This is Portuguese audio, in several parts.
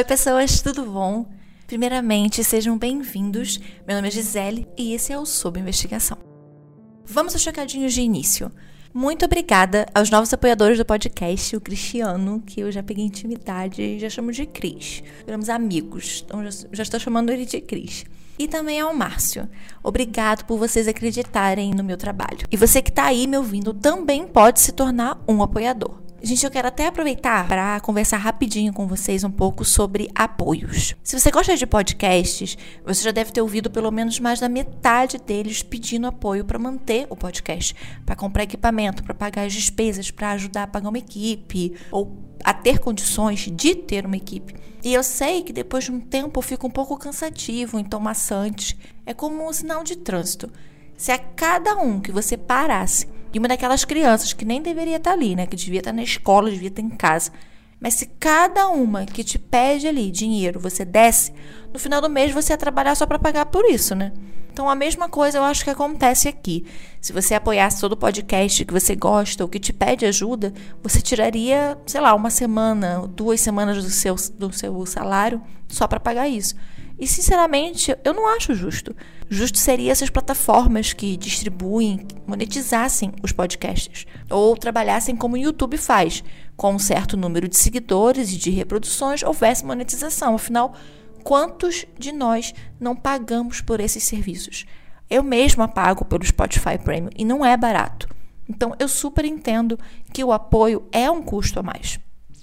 Oi, pessoas, tudo bom? Primeiramente, sejam bem-vindos. Meu nome é Gisele e esse é o Sob Investigação. Vamos aos chocadinhos de início. Muito obrigada aos novos apoiadores do podcast, o Cristiano, que eu já peguei intimidade e já chamo de Cris. Viramos amigos, então já, já estou chamando ele de Cris. E também ao Márcio. Obrigado por vocês acreditarem no meu trabalho. E você que está aí me ouvindo também pode se tornar um apoiador. Gente, eu quero até aproveitar para conversar rapidinho com vocês um pouco sobre apoios. Se você gosta de podcasts, você já deve ter ouvido pelo menos mais da metade deles pedindo apoio para manter o podcast, para comprar equipamento, para pagar as despesas, para ajudar a pagar uma equipe ou a ter condições de ter uma equipe. E eu sei que depois de um tempo fica um pouco cansativo, então maçante. É como um sinal de trânsito. Se a cada um que você parasse e uma daquelas crianças que nem deveria estar ali, né? Que devia estar na escola, devia estar em casa. Mas se cada uma que te pede ali dinheiro você desce, no final do mês você ia trabalhar só para pagar por isso, né? Então a mesma coisa eu acho que acontece aqui. Se você apoiasse todo o podcast que você gosta ou que te pede ajuda, você tiraria, sei lá, uma semana, duas semanas do seu, do seu salário só para pagar isso. E sinceramente, eu não acho justo. Justo seria se as plataformas que distribuem monetizassem os podcasts ou trabalhassem como o YouTube faz, com um certo número de seguidores e de reproduções houvesse monetização. Afinal, quantos de nós não pagamos por esses serviços? Eu mesma pago pelo Spotify Premium e não é barato. Então eu super entendo que o apoio é um custo a mais.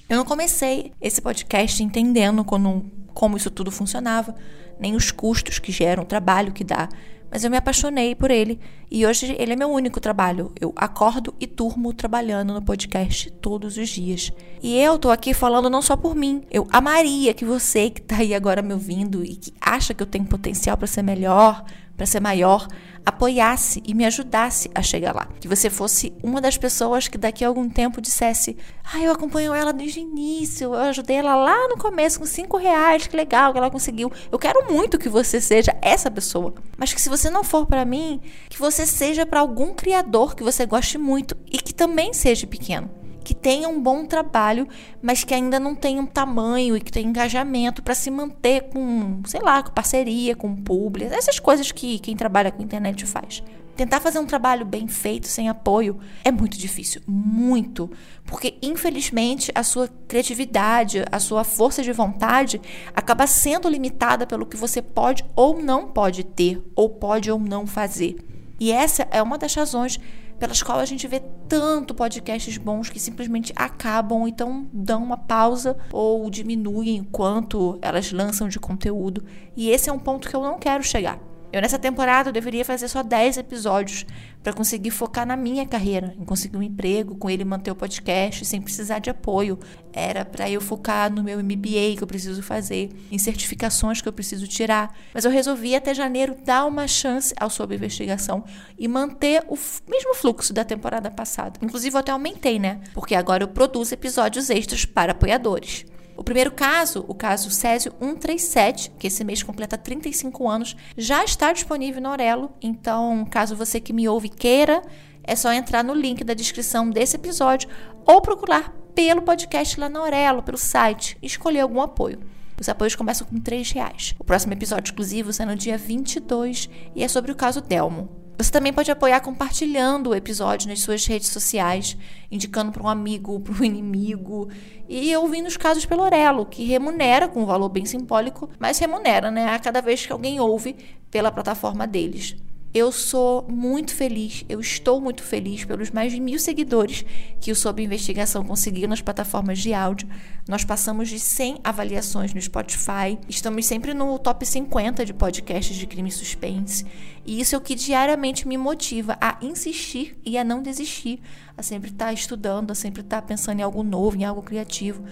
Eu não comecei esse podcast entendendo quando como isso tudo funcionava, nem os custos que geram, o trabalho que dá. Mas eu me apaixonei por ele e hoje ele é meu único trabalho. Eu acordo e turmo trabalhando no podcast todos os dias. E eu tô aqui falando não só por mim. Eu amaria que você que tá aí agora me ouvindo e que acha que eu tenho potencial para ser melhor, para ser maior, apoiasse e me ajudasse a chegar lá. Que você fosse uma das pessoas que daqui a algum tempo dissesse: Ah, eu acompanho ela desde o início, eu ajudei ela lá no começo com cinco reais, que legal que ela conseguiu. Eu quero muito que você seja essa pessoa. Mas que se você não for para mim, que você seja para algum criador que você goste muito e que também seja pequeno que tenha um bom trabalho, mas que ainda não tenha um tamanho e que tenha engajamento para se manter com, sei lá, com parceria, com público, essas coisas que quem trabalha com internet faz. Tentar fazer um trabalho bem feito, sem apoio, é muito difícil. Muito. Porque, infelizmente, a sua criatividade, a sua força de vontade acaba sendo limitada pelo que você pode ou não pode ter, ou pode ou não fazer. E essa é uma das razões pelas quais a gente vê tanto podcasts bons que simplesmente acabam, então dão uma pausa ou diminuem quanto elas lançam de conteúdo. E esse é um ponto que eu não quero chegar. Eu nessa temporada eu deveria fazer só 10 episódios para conseguir focar na minha carreira, em conseguir um emprego, com ele manter o podcast sem precisar de apoio. Era para eu focar no meu MBA que eu preciso fazer, em certificações que eu preciso tirar. Mas eu resolvi até janeiro dar uma chance ao Sob Investigação e manter o mesmo fluxo da temporada passada. Inclusive eu até aumentei, né? Porque agora eu produzo episódios extras para apoiadores. O primeiro caso, o caso Césio 137, que esse mês completa 35 anos, já está disponível no Aurelo. Então, caso você que me ouve queira, é só entrar no link da descrição desse episódio ou procurar pelo podcast lá na Aurelo, pelo site, escolher algum apoio. Os apoios começam com R$ reais. O próximo episódio exclusivo será no dia 22 e é sobre o caso Delmo. Você também pode apoiar compartilhando o episódio nas suas redes sociais, indicando para um amigo, para um inimigo e ouvindo os casos pelo Orelo, que remunera com um valor bem simbólico, mas remunera, né, a cada vez que alguém ouve pela plataforma deles. Eu sou muito feliz, eu estou muito feliz pelos mais de mil seguidores que o Sob Investigação conseguiu nas plataformas de áudio. Nós passamos de 100 avaliações no Spotify, estamos sempre no top 50 de podcasts de crime e suspense. E isso é o que diariamente me motiva a insistir e a não desistir, a sempre estar estudando, a sempre estar pensando em algo novo, em algo criativo.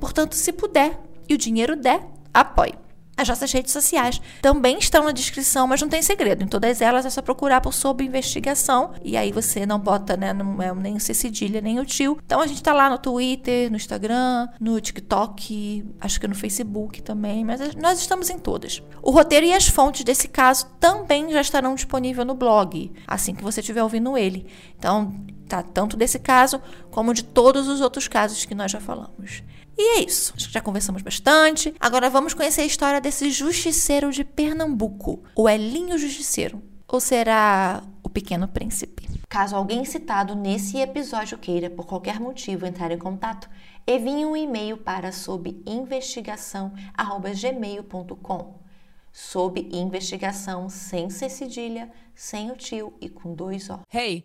Portanto, se puder e o dinheiro der, apoie. As nossas redes sociais também estão na descrição, mas não tem segredo. Em todas elas é só procurar por sob investigação. E aí você não bota, né? Não é nem o cedilha, nem o tio. Então a gente tá lá no Twitter, no Instagram, no TikTok, acho que no Facebook também, mas nós estamos em todas. O roteiro e as fontes desse caso também já estarão disponíveis no blog, assim que você estiver ouvindo ele. Então, tá? Tanto desse caso como de todos os outros casos que nós já falamos. E é isso. Acho que já conversamos bastante. Agora vamos conhecer a história desse justiceiro de Pernambuco, o Elinho Justiceiro. Ou será o Pequeno Príncipe? Caso alguém citado nesse episódio queira, por qualquer motivo, entrar em contato, envie um e-mail para sob investigação@gmail.com. Sob investigação sem ser cedilha, sem o tio e com dois O. Hey,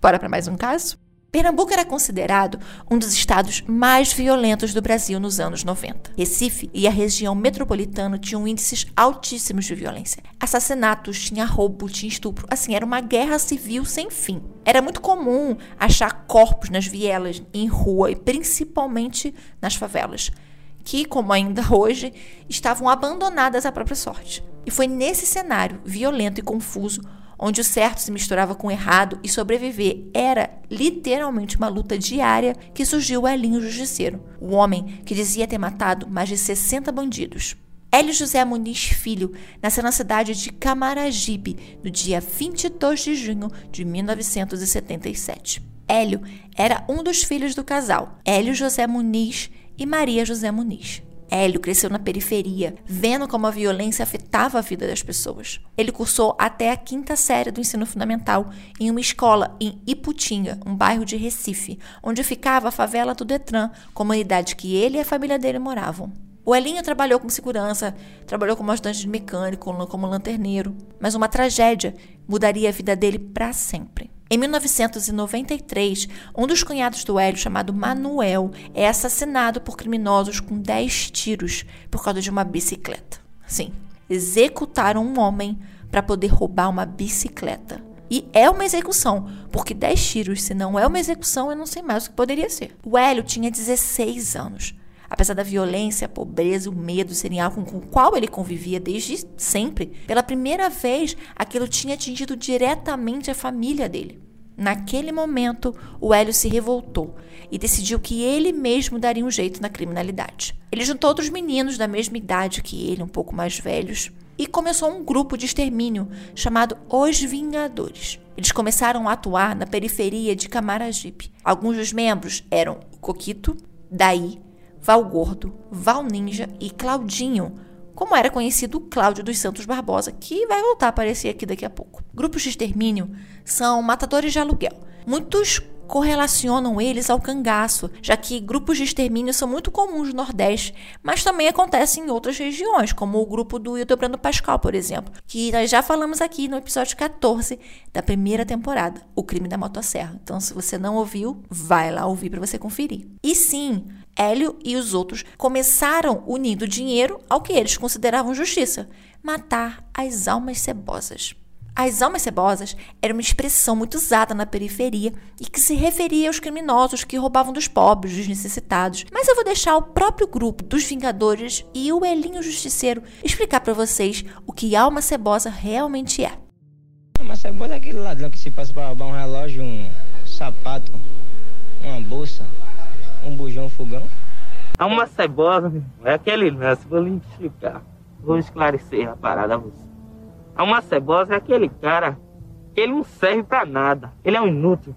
Bora para mais um caso? Pernambuco era considerado um dos estados mais violentos do Brasil nos anos 90. Recife e a região metropolitana tinham índices altíssimos de violência. Assassinatos, tinha roubo, tinha estupro. Assim, era uma guerra civil sem fim. Era muito comum achar corpos nas vielas, em rua e principalmente nas favelas, que, como ainda hoje, estavam abandonadas à própria sorte. E foi nesse cenário violento e confuso onde o certo se misturava com o errado e sobreviver era literalmente uma luta diária que surgiu o Elinho Justiceiro, o homem que dizia ter matado mais de 60 bandidos. Hélio José Muniz Filho nasceu na cidade de Camaragibe no dia 22 de junho de 1977. Hélio era um dos filhos do casal, Hélio José Muniz e Maria José Muniz. Hélio cresceu na periferia, vendo como a violência afetava a vida das pessoas. Ele cursou até a quinta série do ensino fundamental em uma escola em Iputinga, um bairro de Recife, onde ficava a favela do Detran, comunidade que ele e a família dele moravam. O Elinho trabalhou como segurança, trabalhou como ajudante de mecânico, como lanterneiro, mas uma tragédia mudaria a vida dele para sempre. Em 1993, um dos cunhados do Hélio, chamado Manuel, é assassinado por criminosos com 10 tiros por causa de uma bicicleta. Sim, executaram um homem para poder roubar uma bicicleta. E é uma execução, porque 10 tiros, se não é uma execução, eu não sei mais o que poderia ser. O Hélio tinha 16 anos. Apesar da violência, a pobreza o medo serem algo com o qual ele convivia desde sempre, pela primeira vez aquilo tinha atingido diretamente a família dele. Naquele momento, o Hélio se revoltou e decidiu que ele mesmo daria um jeito na criminalidade. Ele juntou outros meninos da mesma idade que ele, um pouco mais velhos, e começou um grupo de extermínio chamado Os Vingadores. Eles começaram a atuar na periferia de Camaragipe. Alguns dos membros eram Coquito, Daí, Val Gordo, Val Ninja e Claudinho, como era conhecido Cláudio dos Santos Barbosa, que vai voltar a aparecer aqui daqui a pouco. Grupos de extermínio são matadores de aluguel. Muitos correlacionam eles ao cangaço, já que grupos de extermínio são muito comuns no Nordeste, mas também acontecem em outras regiões, como o grupo do Hildebrando Pascal, por exemplo, que nós já falamos aqui no episódio 14 da primeira temporada, O Crime da Motosserra. Então, se você não ouviu, vai lá ouvir para você conferir. E sim, Hélio e os outros começaram unindo dinheiro ao que eles consideravam justiça: matar as almas cebosas. As almas cebosas era uma expressão muito usada na periferia e que se referia aos criminosos que roubavam dos pobres, dos necessitados. Mas eu vou deixar o próprio grupo dos Vingadores e o Elinho Justiceiro explicar para vocês o que alma cebosa realmente é. Uma cebosa é aquele ladrão que se passa para roubar um relógio, um sapato, uma bolsa, um bujão, um fogão. Alma cebosa é aquele lance, vou lhe explicar. Vou esclarecer a parada a você. Alma cebosa é aquele cara que ele não serve para nada. Ele é um inútil.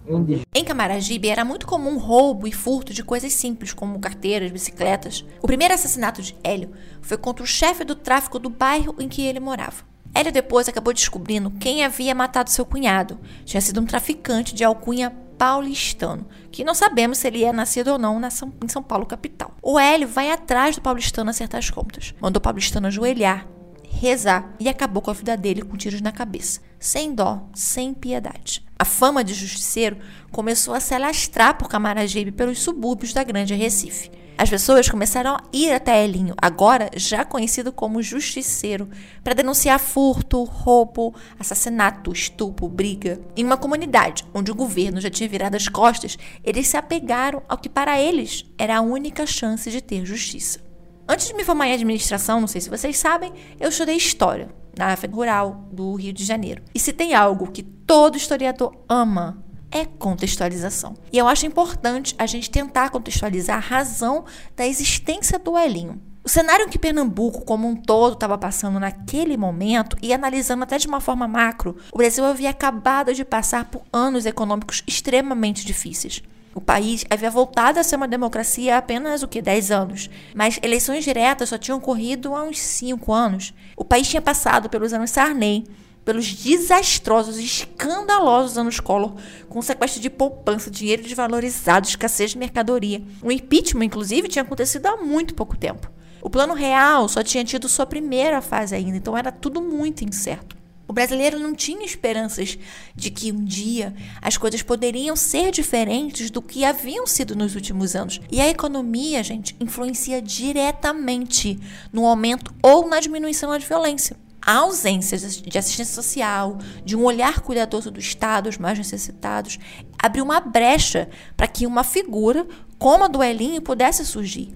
Em Camaragibe era muito comum roubo e furto de coisas simples, como carteiras, bicicletas. O primeiro assassinato de Hélio foi contra o chefe do tráfico do bairro em que ele morava. Hélio depois acabou descobrindo quem havia matado seu cunhado. Tinha sido um traficante de alcunha paulistano, que não sabemos se ele é nascido ou não em São Paulo capital. O Hélio vai atrás do paulistano acertar as contas. Mandou o paulistano ajoelhar rezar e acabou com a vida dele com tiros na cabeça, sem dó, sem piedade. A fama de justiceiro começou a se alastrar por Camaragibe pelos subúrbios da Grande Recife. As pessoas começaram a ir até Elinho, agora já conhecido como justiceiro, para denunciar furto, roubo, assassinato, estupro, briga. Em uma comunidade onde o governo já tinha virado as costas, eles se apegaram ao que para eles era a única chance de ter justiça. Antes de me formar em administração, não sei se vocês sabem, eu estudei história na Rural do Rio de Janeiro. E se tem algo que todo historiador ama, é contextualização. E eu acho importante a gente tentar contextualizar a razão da existência do Elinho. O cenário que Pernambuco como um todo estava passando naquele momento e analisando até de uma forma macro, o Brasil havia acabado de passar por anos econômicos extremamente difíceis. O país havia voltado a ser uma democracia há apenas o que 10 anos, mas eleições diretas só tinham ocorrido há uns 5 anos. O país tinha passado pelos anos Sarney, pelos desastrosos e escandalosos anos Collor, com sequestro de poupança, dinheiro desvalorizado, escassez de mercadoria. O impeachment, inclusive, tinha acontecido há muito pouco tempo. O plano real só tinha tido sua primeira fase ainda, então era tudo muito incerto. O brasileiro não tinha esperanças de que um dia as coisas poderiam ser diferentes do que haviam sido nos últimos anos. E a economia, gente, influencia diretamente no aumento ou na diminuição da violência. A ausência de assistência social, de um olhar cuidadoso do Estado aos mais necessitados, abriu uma brecha para que uma figura como a do Elinho pudesse surgir.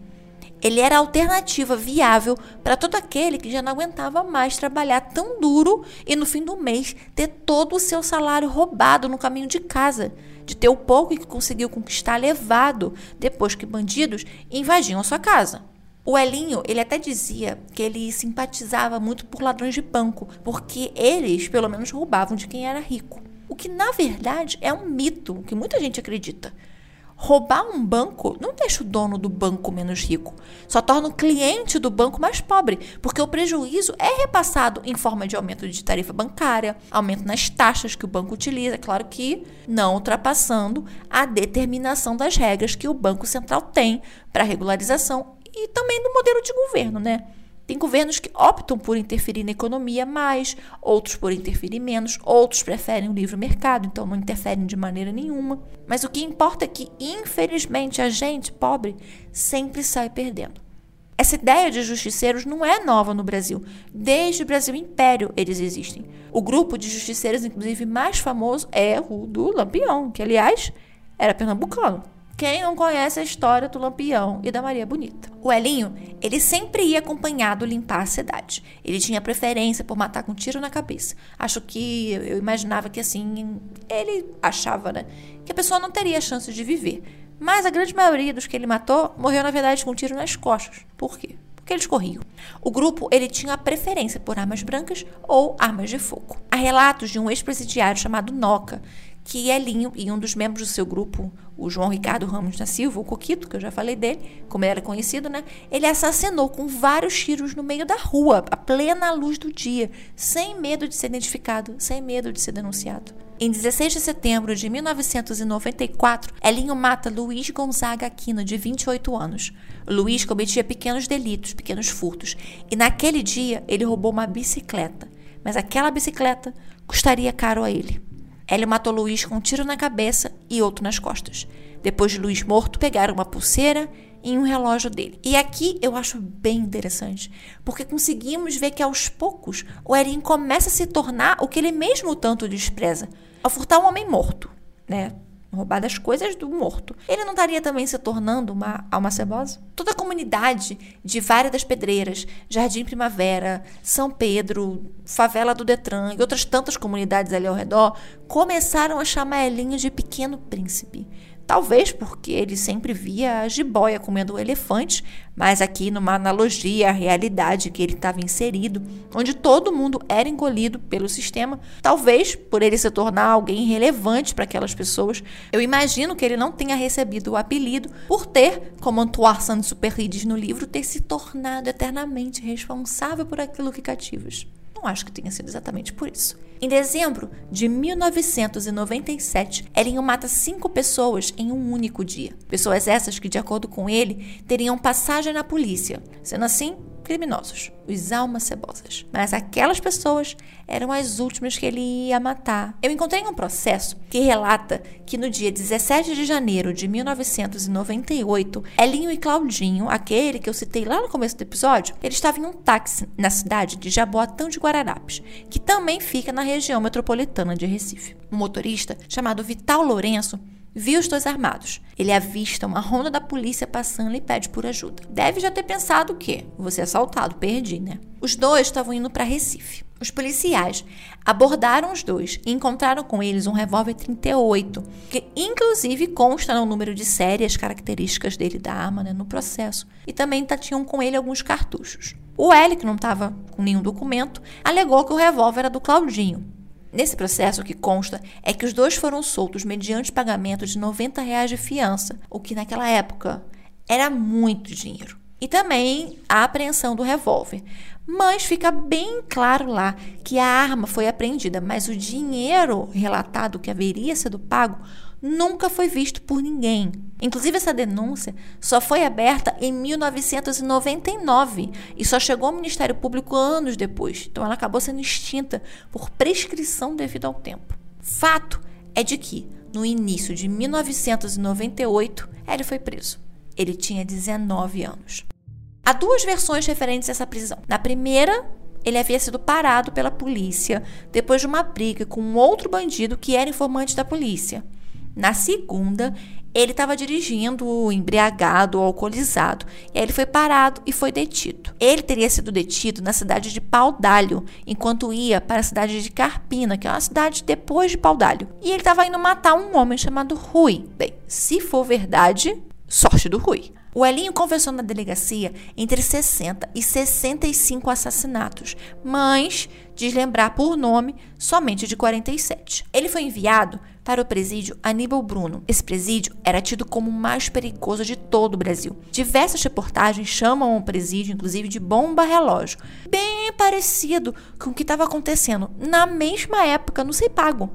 Ele era a alternativa viável para todo aquele que já não aguentava mais trabalhar tão duro e no fim do mês ter todo o seu salário roubado no caminho de casa, de ter o pouco que conseguiu conquistar levado depois que bandidos invadiam a sua casa. O Elinho, ele até dizia que ele simpatizava muito por ladrões de banco, porque eles, pelo menos, roubavam de quem era rico. O que, na verdade, é um mito que muita gente acredita. Roubar um banco não deixa o dono do banco menos rico, só torna o cliente do banco mais pobre, porque o prejuízo é repassado em forma de aumento de tarifa bancária, aumento nas taxas que o banco utiliza, claro que não ultrapassando a determinação das regras que o Banco Central tem para regularização e também do modelo de governo, né? Tem governos que optam por interferir na economia mais, outros por interferir menos, outros preferem o livre mercado, então não interferem de maneira nenhuma. Mas o que importa é que, infelizmente, a gente pobre sempre sai perdendo. Essa ideia de justiceiros não é nova no Brasil. Desde o Brasil Império eles existem. O grupo de justiceiros, inclusive, mais famoso é o do Lampião, que, aliás, era pernambucano. Quem não conhece a história do Lampião e da Maria Bonita? O Elinho, ele sempre ia acompanhado limpar a cidade. Ele tinha preferência por matar com tiro na cabeça. Acho que eu imaginava que assim, ele achava, né, que a pessoa não teria chance de viver. Mas a grande maioria dos que ele matou morreu na verdade com tiro nas costas. Por quê? Porque eles corriam. O grupo ele tinha preferência por armas brancas ou armas de fogo. Há relatos de um ex-presidiário chamado Noca, que Elinho e um dos membros do seu grupo, o João Ricardo Ramos da Silva, o Coquito, que eu já falei dele, como ele era conhecido, né? Ele assassinou com vários tiros no meio da rua, a plena luz do dia, sem medo de ser identificado, sem medo de ser denunciado. Em 16 de setembro de 1994, Elinho mata Luiz Gonzaga Aquino, de 28 anos. Luiz cometia pequenos delitos, pequenos furtos, e naquele dia ele roubou uma bicicleta. Mas aquela bicicleta custaria caro a ele. Hélio matou Luiz com um tiro na cabeça e outro nas costas. Depois de Luiz morto, pegaram uma pulseira e um relógio dele. E aqui eu acho bem interessante, porque conseguimos ver que aos poucos o Erin começa a se tornar o que ele mesmo tanto despreza, ao furtar um homem morto, né? Roubar das coisas do morto. Ele não estaria também se tornando uma alma cebosa? Toda a comunidade de Vária das Pedreiras, Jardim Primavera, São Pedro, Favela do Detran e outras tantas comunidades ali ao redor começaram a chamar Elinho de Pequeno Príncipe. Talvez porque ele sempre via a jiboia comendo elefantes, mas aqui numa analogia à realidade que ele estava inserido, onde todo mundo era engolido pelo sistema, talvez por ele se tornar alguém relevante para aquelas pessoas, eu imagino que ele não tenha recebido o apelido por ter, como Antoine Saint-Exupéry diz no livro, ter se tornado eternamente responsável por aquilo que cativas. Acho que tenha sido exatamente por isso. Em dezembro de 1997, Elinho mata cinco pessoas em um único dia. Pessoas essas que, de acordo com ele, teriam passagem na polícia. Sendo assim, criminosos, os almas cebosas. Mas aquelas pessoas eram as últimas que ele ia matar. Eu encontrei um processo que relata que no dia 17 de janeiro de 1998, Elinho e Claudinho, aquele que eu citei lá no começo do episódio, eles estavam em um táxi na cidade de Jaboatão de Guararapes, que também fica na região metropolitana de Recife. Um motorista chamado Vital Lourenço viu os dois armados. Ele avista uma ronda da polícia passando e pede por ajuda. Deve já ter pensado o quê? Você assaltado, perdi, né? Os dois estavam indo para Recife. Os policiais abordaram os dois e encontraram com eles um revólver 38, que inclusive consta no número de série as características dele da arma né, no processo. E também tinham com ele alguns cartuchos. O L, que não estava com nenhum documento, alegou que o revólver era do Claudinho, Nesse processo, o que consta é que os dois foram soltos mediante pagamento de 90 reais de fiança, o que naquela época era muito dinheiro. E também a apreensão do revólver. Mas fica bem claro lá que a arma foi apreendida, mas o dinheiro relatado que haveria sido pago nunca foi visto por ninguém. Inclusive, essa denúncia só foi aberta em 1999 e só chegou ao Ministério Público anos depois. Então, ela acabou sendo extinta por prescrição devido ao tempo. Fato é de que, no início de 1998, ele foi preso. Ele tinha 19 anos. Há duas versões referentes a essa prisão. Na primeira, ele havia sido parado pela polícia depois de uma briga com um outro bandido que era informante da polícia. Na segunda, ele estava dirigindo embriagado ou alcoolizado. E aí ele foi parado e foi detido. Ele teria sido detido na cidade de Paudalho, enquanto ia para a cidade de Carpina, que é uma cidade depois de Paudalho. E ele estava indo matar um homem chamado Rui. Bem, se for verdade, sorte do Rui. O Elinho confessou na delegacia entre 60 e 65 assassinatos, mas diz lembrar por nome somente de 47. Ele foi enviado para o presídio Aníbal Bruno. Esse presídio era tido como o mais perigoso de todo o Brasil. Diversas reportagens chamam o presídio, inclusive, de bomba relógio, bem parecido com o que estava acontecendo na mesma época no Cipago.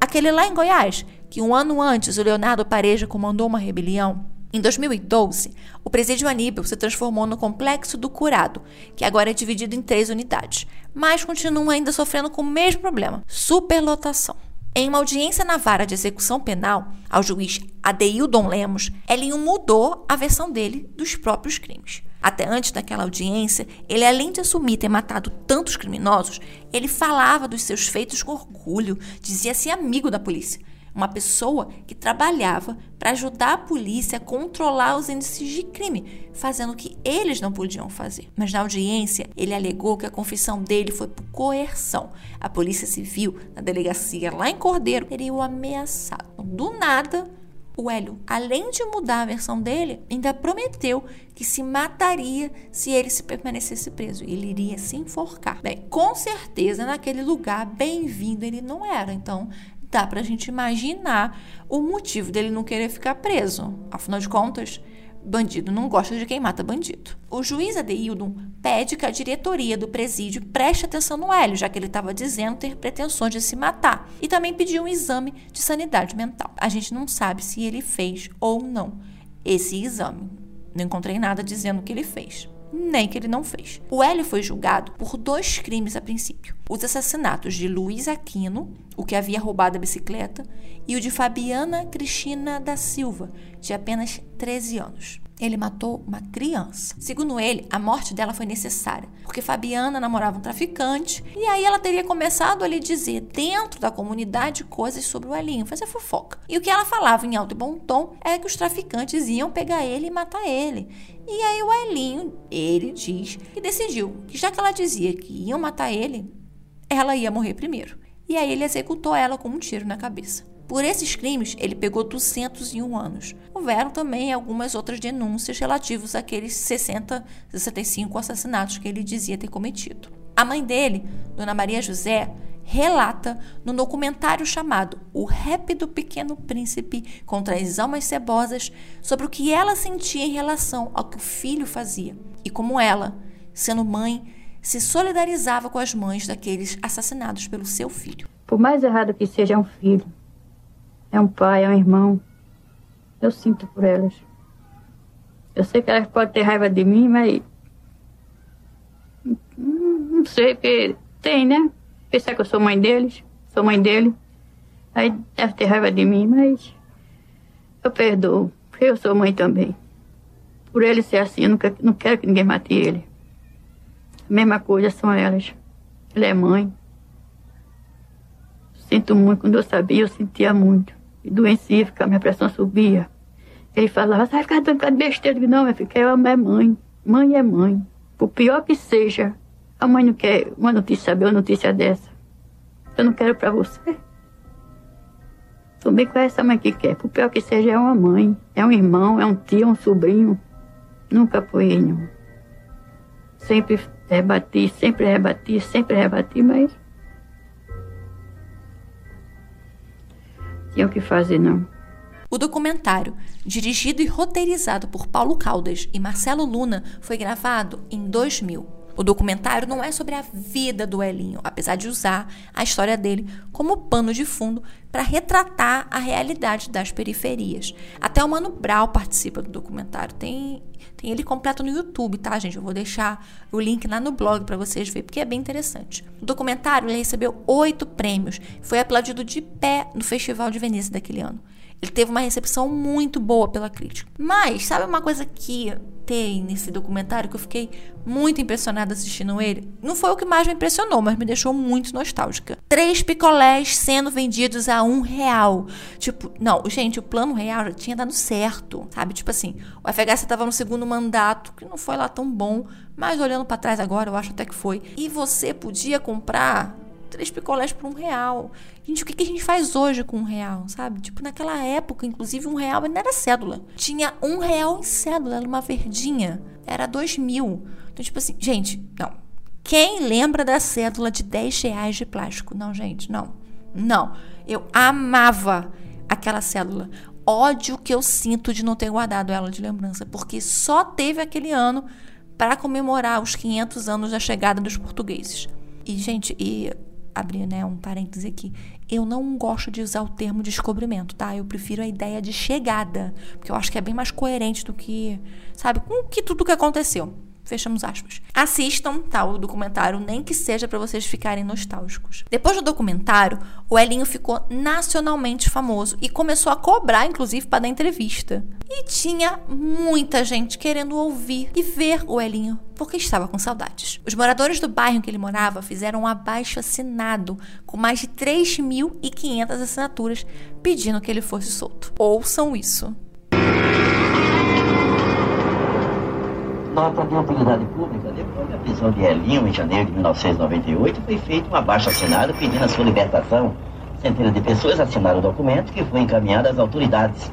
Aquele lá em Goiás, que um ano antes o Leonardo Pareja comandou uma rebelião em 2012, o presídio Aníbal se transformou no Complexo do Curado, que agora é dividido em três unidades, mas continua ainda sofrendo com o mesmo problema: superlotação. Em uma audiência na vara de execução penal, ao juiz Adeildon Lemos, Elinho mudou a versão dele dos próprios crimes. Até antes daquela audiência, ele, além de assumir ter matado tantos criminosos, ele falava dos seus feitos com orgulho, dizia-se amigo da polícia uma pessoa que trabalhava para ajudar a polícia a controlar os índices de crime, fazendo o que eles não podiam fazer. Mas na audiência, ele alegou que a confissão dele foi por coerção. A Polícia Civil, na delegacia lá em Cordeiro, teria o ameaçado. Do nada, o Hélio, além de mudar a versão dele, ainda prometeu que se mataria se ele se permanecesse preso. Ele iria se enforcar. Bem, com certeza naquele lugar bem-vindo ele não era. Então, dá para a gente imaginar o motivo dele não querer ficar preso. Afinal de contas, bandido não gosta de quem mata bandido. O juiz Adeildon pede que a diretoria do presídio preste atenção no Hélio, já que ele estava dizendo ter pretensões de se matar, e também pediu um exame de sanidade mental. A gente não sabe se ele fez ou não esse exame. Não encontrei nada dizendo que ele fez nem que ele não fez. O Hélio foi julgado por dois crimes a princípio: os assassinatos de Luiz Aquino, o que havia roubado a bicicleta, e o de Fabiana Cristina da Silva, de apenas 13 anos. Ele matou uma criança. Segundo ele, a morte dela foi necessária, porque Fabiana namorava um traficante e aí ela teria começado a lhe dizer dentro da comunidade coisas sobre o Elinho, fazer fofoca. E o que ela falava em alto e bom tom é que os traficantes iam pegar ele e matar ele. E aí o Elinho, ele diz que decidiu que já que ela dizia que iam matar ele, ela ia morrer primeiro. E aí ele executou ela com um tiro na cabeça. Por esses crimes, ele pegou 201 anos. Houveram também algumas outras denúncias relativas àqueles 60, 65 assassinatos que ele dizia ter cometido. A mãe dele, Dona Maria José, relata no documentário chamado O Rap do Pequeno Príncipe contra as Almas Cebosas sobre o que ela sentia em relação ao que o filho fazia e como ela, sendo mãe, se solidarizava com as mães daqueles assassinados pelo seu filho. Por mais errado que seja um filho, é um pai, é um irmão. Eu sinto por elas. Eu sei que elas podem ter raiva de mim, mas Não sei, porque tem, né? Pensar que eu sou mãe deles, sou mãe dele. Aí deve ter raiva de mim, mas eu perdoo, porque eu sou mãe também. Por ele ser assim, eu nunca, não quero que ninguém mate ele. A mesma coisa são elas. Ele é mãe. Sinto muito. Quando eu sabia, eu sentia muito. Doencia, a minha pressão subia. Ele falava, vai ficar dando de besteira. Eu digo, não, minha filha, eu amo é mãe. Mãe é mãe. Por pior que seja, a mãe não quer uma notícia, saber uma notícia dessa. Eu não quero para você. Também com essa mãe que quer. Por pior que seja, é uma mãe, é um irmão, é um tio, um sobrinho. Nunca foi nenhum. Sempre rebati, sempre rebati, sempre rebati, mas. Tinha o que fazer, não. O documentário, dirigido e roteirizado por Paulo Caldas e Marcelo Luna, foi gravado em 2000. O documentário não é sobre a vida do Elinho, apesar de usar a história dele como pano de fundo para retratar a realidade das periferias. Até o Mano Brau participa do documentário. Tem, tem ele completo no YouTube, tá, gente? Eu vou deixar o link lá no blog para vocês verem, porque é bem interessante. O documentário recebeu oito prêmios. Foi aplaudido de pé no Festival de Veneza daquele ano. Ele teve uma recepção muito boa pela crítica. Mas, sabe uma coisa que tem nesse documentário que eu fiquei muito impressionada assistindo ele? Não foi o que mais me impressionou, mas me deixou muito nostálgica. Três picolés sendo vendidos a um real. Tipo, não, gente, o plano real já tinha dado certo, sabe? Tipo assim, o FHC estava no segundo mandato, que não foi lá tão bom, mas olhando para trás agora, eu acho até que foi. E você podia comprar três picolés por um real. Gente, o que, que a gente faz hoje com um real, sabe? Tipo, naquela época, inclusive, um real não era cédula. Tinha um real em cédula, era uma verdinha. Era dois mil. Então, tipo assim, gente, não. Quem lembra da cédula de 10 reais de plástico? Não, gente, não. Não. Eu amava aquela cédula. Ódio que eu sinto de não ter guardado ela de lembrança, porque só teve aquele ano para comemorar os 500 anos da chegada dos portugueses. E, gente, e abrir né, um parêntese aqui. Eu não gosto de usar o termo descobrimento, tá? Eu prefiro a ideia de chegada, porque eu acho que é bem mais coerente do que, sabe, com que tudo que aconteceu. Fechamos aspas. Assistam tá, o documentário, nem que seja para vocês ficarem nostálgicos. Depois do documentário, o Elinho ficou nacionalmente famoso e começou a cobrar, inclusive, para dar entrevista. E tinha muita gente querendo ouvir e ver o Elinho, porque estava com saudades. Os moradores do bairro em que ele morava fizeram um abaixo assinado com mais de 3.500 assinaturas pedindo que ele fosse solto. Ouçam isso. Nota de utilidade pública, depois da prisão de Elinho, em janeiro de 1998, foi feito um abaixo assinado pedindo a sua libertação. Centenas de pessoas assinaram o documento que foi encaminhado às autoridades.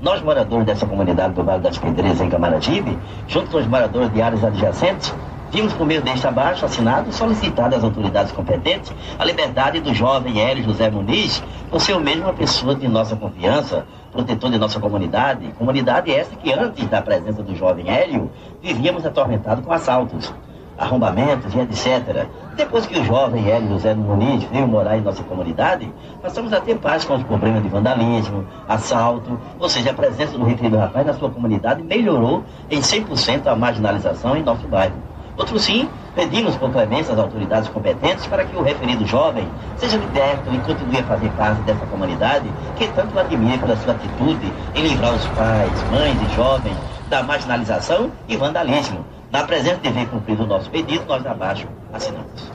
Nós, moradores dessa comunidade do Vale das Pedreiras, em Camaragibe, junto com os moradores de áreas adjacentes, vimos por meio deste abaixo assinado solicitar às autoridades competentes a liberdade do jovem Hélio José Muniz, por ser o mesmo uma pessoa de nossa confiança, protetor de nossa comunidade, comunidade esta que antes da presença do jovem Hélio, vivíamos atormentados com assaltos, arrombamentos e etc. Depois que o jovem Hélio José Muniz veio morar em nossa comunidade, passamos a ter paz com os problemas de vandalismo, assalto, ou seja, a presença do referido rapaz na sua comunidade melhorou em 100% a marginalização em nosso bairro. Outro sim, pedimos clemência às autoridades competentes para que o referido jovem seja liberto e continue a fazer parte dessa comunidade que tanto admira pela sua atitude em livrar os pais, mães e jovens da marginalização e vandalismo. Na presença de ver cumprido o nosso pedido, nós abaixo assinamos.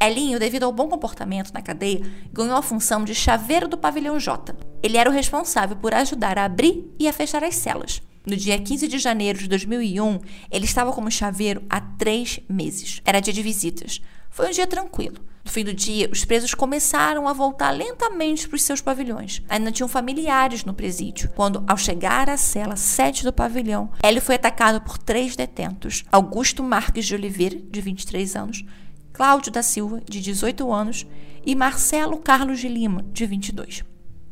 Elinho, devido ao bom comportamento na cadeia, ganhou a função de chaveiro do pavilhão J. Ele era o responsável por ajudar a abrir e a fechar as celas. No dia 15 de janeiro de 2001, ele estava como chaveiro há três meses. Era dia de visitas. Foi um dia tranquilo. No fim do dia, os presos começaram a voltar lentamente para os seus pavilhões. Ainda tinham familiares no presídio, quando, ao chegar à cela 7 do pavilhão, Hélio foi atacado por três detentos: Augusto Marques de Oliveira, de 23 anos, Cláudio da Silva, de 18 anos, e Marcelo Carlos de Lima, de 22.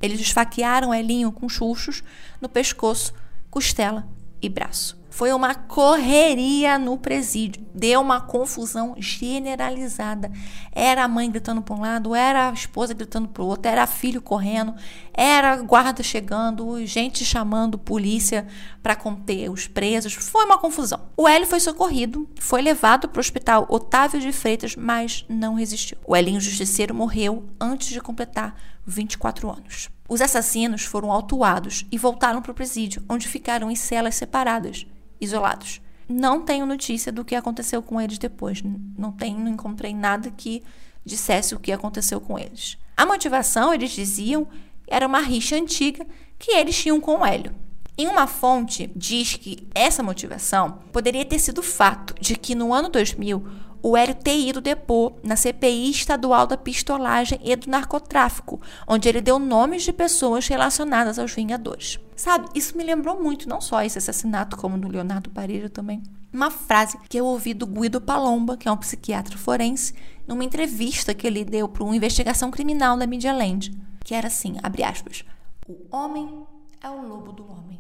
Eles esfaquearam Elinho com chuchos no pescoço costela e braço. Foi uma correria no presídio. Deu uma confusão generalizada. Era a mãe gritando para um lado, era a esposa gritando para o outro, era filho correndo, era guarda chegando, gente chamando polícia para conter os presos. Foi uma confusão. O Hélio foi socorrido, foi levado para o hospital Otávio de Freitas, mas não resistiu. O Elinho Justiceiro morreu antes de completar 24 anos. Os assassinos foram autuados e voltaram para o presídio, onde ficaram em celas separadas isolados. Não tenho notícia do que aconteceu com eles depois. Não tenho, não encontrei nada que dissesse o que aconteceu com eles. A motivação, eles diziam, era uma rixa antiga que eles tinham com o Hélio. Em uma fonte diz que essa motivação poderia ter sido o fato de que no ano 2000 o Hélio ter ido depor na CPI estadual da pistolagem e do narcotráfico, onde ele deu nomes de pessoas relacionadas aos Vingadores. Sabe, isso me lembrou muito, não só esse assassinato, como do Leonardo Pareja também. Uma frase que eu ouvi do Guido Palomba, que é um psiquiatra forense, numa entrevista que ele deu para uma investigação criminal da Media Land, que era assim, abre aspas, o homem é o lobo do homem.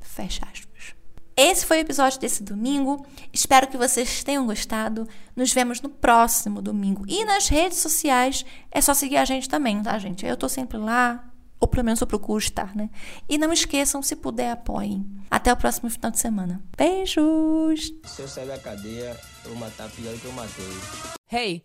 Fecha aspas. Esse foi o episódio desse domingo. Espero que vocês tenham gostado. Nos vemos no próximo domingo. E nas redes sociais é só seguir a gente também, tá, gente? Eu tô sempre lá, ou pelo menos eu procuro estar, né? E não esqueçam, se puder, apoiem. Até o próximo final de semana. Beijos! Se eu sair da cadeia, eu vou matar pior do que eu matei. Hey!